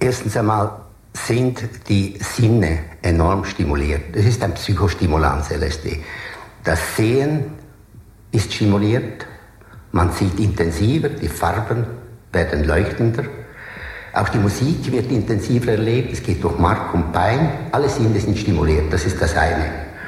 Erstens einmal sind die Sinne enorm stimuliert. Das ist ein Psychostimulans LSD. Das Sehen ist stimuliert, man sieht intensiver, die Farben werden leuchtender. Auch die Musik wird intensiver erlebt, es geht durch Mark und Bein, alle Sinne sind stimuliert, das ist das eine.